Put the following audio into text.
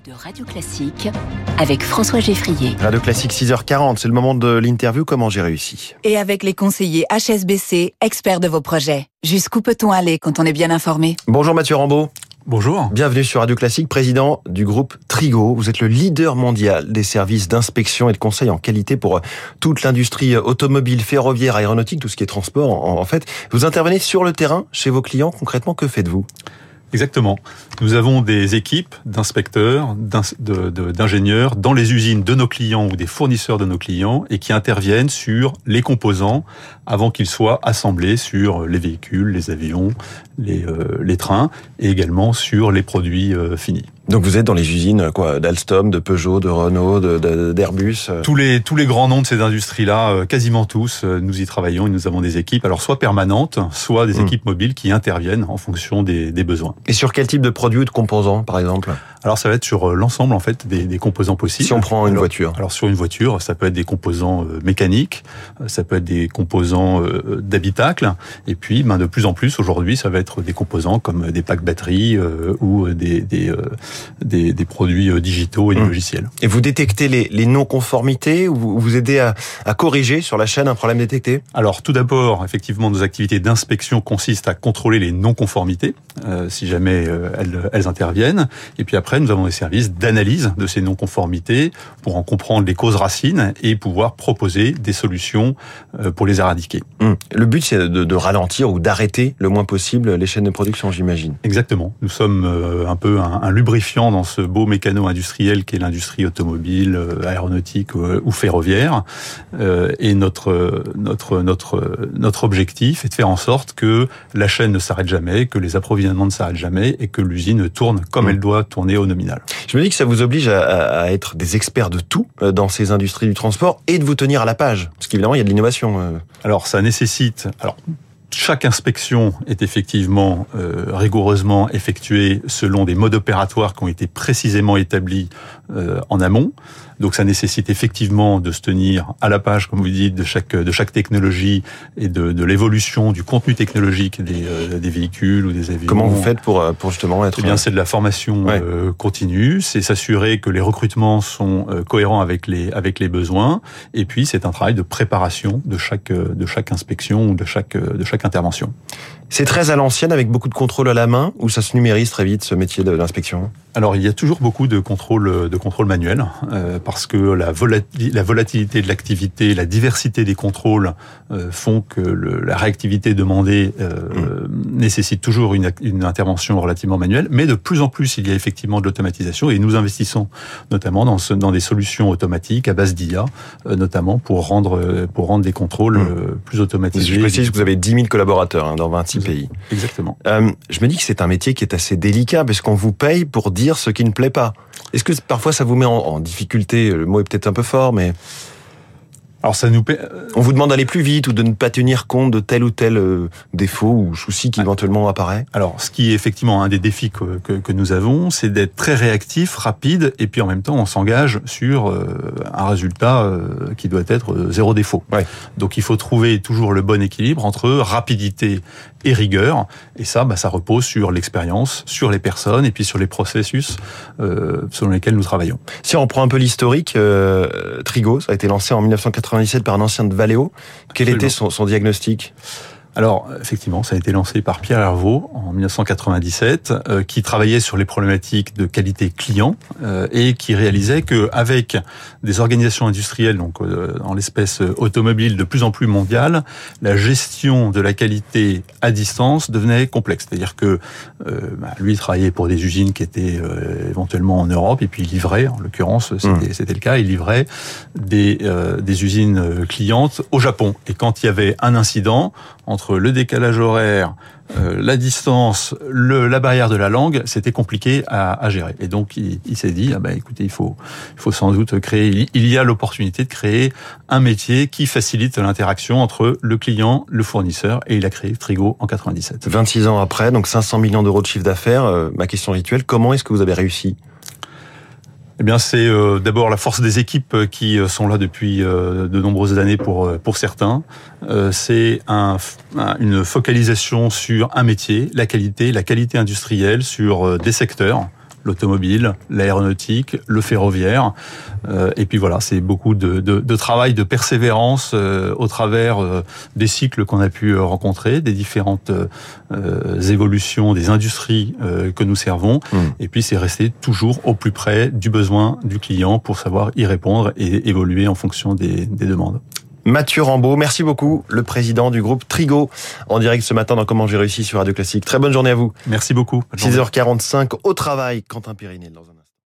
De Radio Classique avec François Geffrier. Radio Classique 6h40, c'est le moment de l'interview Comment j'ai réussi. Et avec les conseillers HSBC, experts de vos projets. Jusqu'où peut-on aller quand on est bien informé? Bonjour Mathieu Rambaud. Bonjour. Bienvenue sur Radio Classique, président du groupe Trigo. Vous êtes le leader mondial des services d'inspection et de conseil en qualité pour toute l'industrie automobile, ferroviaire, aéronautique, tout ce qui est transport. En fait, vous intervenez sur le terrain chez vos clients. Concrètement, que faites-vous? Exactement. Nous avons des équipes d'inspecteurs, d'ingénieurs dans les usines de nos clients ou des fournisseurs de nos clients et qui interviennent sur les composants avant qu'ils soient assemblés sur les véhicules, les avions, les, euh, trains et également sur les produits euh, finis. Donc vous êtes dans les usines quoi d'Alstom, de Peugeot, de Renault, d'Airbus. De, tous les tous les grands noms de ces industries-là, euh, quasiment tous, nous y travaillons et nous avons des équipes, alors soit permanentes, soit des hmm. équipes mobiles qui interviennent en fonction des, des, besoins. Et sur quel type de produits ou de composants, par exemple? Alors ça va être sur l'ensemble en fait des, des, composants possibles. Si on prend une voiture. Alors sur une voiture, ça peut être des composants mécaniques, ça peut être des composants d'habitacle, et puis ben, de plus en plus aujourd'hui, ça va être des composants comme des packs batteries ou des, des des, des, produits euh, digitaux et des mmh. logiciels. Et vous détectez les, les non-conformités ou vous, vous aidez à, à, corriger sur la chaîne un problème détecté? Alors tout d'abord, effectivement, nos activités d'inspection consistent à contrôler les non-conformités, euh, si jamais euh, elles, elles, interviennent. Et puis après, nous avons des services d'analyse de ces non-conformités pour en comprendre les causes racines et pouvoir proposer des solutions euh, pour les éradiquer. Mmh. Le but, c'est de, de, ralentir ou d'arrêter le moins possible les chaînes de production, j'imagine. Exactement. Nous sommes un peu un, un lubrifiant dans ce beau mécano industriel qu'est l'industrie automobile, euh, aéronautique euh, ou ferroviaire. Euh, et notre notre notre notre objectif est de faire en sorte que la chaîne ne s'arrête jamais, que les approvisionnements ne s'arrêtent jamais et que l'usine tourne comme mmh. elle doit tourner au nominal. Je me dis que ça vous oblige à, à, être des experts de tout dans ces industries du transport et de vous tenir à la page, parce qu'évidemment il y a de l'innovation. Alors ça nécessite alors chaque inspection est effectivement euh, rigoureusement effectuée selon des modes opératoires qui ont été précisément établis euh, en amont. Donc ça nécessite effectivement de se tenir à la page, comme vous dites, de chaque de chaque technologie et de, de l'évolution du contenu technologique des, euh, des, véhicules ou des avions. Comment vous faites pour pour justement être Eh bien, c'est de la formation continue. C'est s'assurer que les recrutements sont cohérents avec les avec les besoins. Et puis c'est un travail de préparation de chaque de chaque inspection ou de chaque de chaque intervention. C'est très à l'ancienne avec beaucoup de contrôle à la main ou ça se numérise très vite ce métier de l'inspection? Alors il y a toujours beaucoup de contrôle de contrôle manuel euh, parce que la, la volatilité de l'activité, la diversité des contrôles euh, font que le, la réactivité demandée euh, mmh. nécessite toujours une, une, intervention relativement manuelle, mais de plus en plus il y a effectivement de l'automatisation et nous investissons notamment dans, ce, dans des solutions automatiques à base d'IA, euh, notamment pour rendre pour rendre des contrôles mmh. plus automatisés. Je précise que vous avez 10 000 collaborateurs hein, dans 26 pays. Exactement. Euh, je me dis que c'est un métier qui est assez délicat parce qu'on vous paye pour dire ce qui ne plaît pas. Est-ce que parfois ça vous met en, en difficulté? Le mot est peut-être un peu fort, mais alors ça nous on vous demande d'aller plus vite ou de ne pas tenir compte de tel ou tel euh, défaut ou souci qui éventuellement apparaît. Alors ce qui est effectivement un des défis que, que, que nous avons, c'est d'être très réactif, rapide et puis en même temps on s'engage sur euh, un résultat euh, qui doit être zéro défaut. Ouais. Donc il faut trouver toujours le bon équilibre entre rapidité et rigueur et ça bah, ça repose sur l'expérience, sur les personnes et puis sur les processus euh, selon lesquels nous travaillons. Si on prend un peu l'historique, euh, Trigo ça a été lancé en 1980 97 par un ancien de Valeo. Quel Absolument. était son, son diagnostic? Alors, effectivement, ça a été lancé par Pierre Hervaux en 1997, euh, qui travaillait sur les problématiques de qualité client euh, et qui réalisait que avec des organisations industrielles, donc euh, en l'espèce automobile de plus en plus mondiale, la gestion de la qualité à distance devenait complexe. C'est-à-dire que bah, lui travaillait pour des usines qui étaient éventuellement en Europe et puis il livrait, en l'occurrence, c'était mmh. le cas, il livrait des, des usines clientes au Japon. Et quand il y avait un incident entre le décalage horaire, euh, la distance, la barrière de la langue, c'était compliqué à, gérer. Et donc il, s'est dit, ah ben écoutez, il faut, il faut sans doute créer. Il y a l'opportunité de créer un métier qui facilite l'interaction entre le client, le fournisseur, et il a créé Trigo en 97. 26 ans après, donc 500 millions d'euros de chiffre d'affaires. Euh, ma question rituelle, comment est-ce que vous avez réussi eh bien, c'est euh, d'abord la force des équipes euh, qui euh, sont là depuis de nombreuses années pour certains. C'est un, une focalisation sur un métier, la qualité, la qualité industrielle, sur des secteurs l'automobile, l'aéronautique, le ferroviaire. Euh, et puis voilà, c'est beaucoup de, de, de, travail, de persévérance euh, au travers euh, des cycles qu'on a pu rencontrer, des différentes évolutions des industries que nous servons. Mmh. Et puis c'est rester toujours au plus près du besoin du client pour savoir y répondre et évoluer en fonction des, des demandes. Mathieu Rambaud, merci beaucoup, le président du groupe Trigo, en direct ce matin dans Comment j'ai réussi sur Radio Classique. Très bonne journée à vous. Merci beaucoup. 6h45 au travail, Quentin Périnel dans un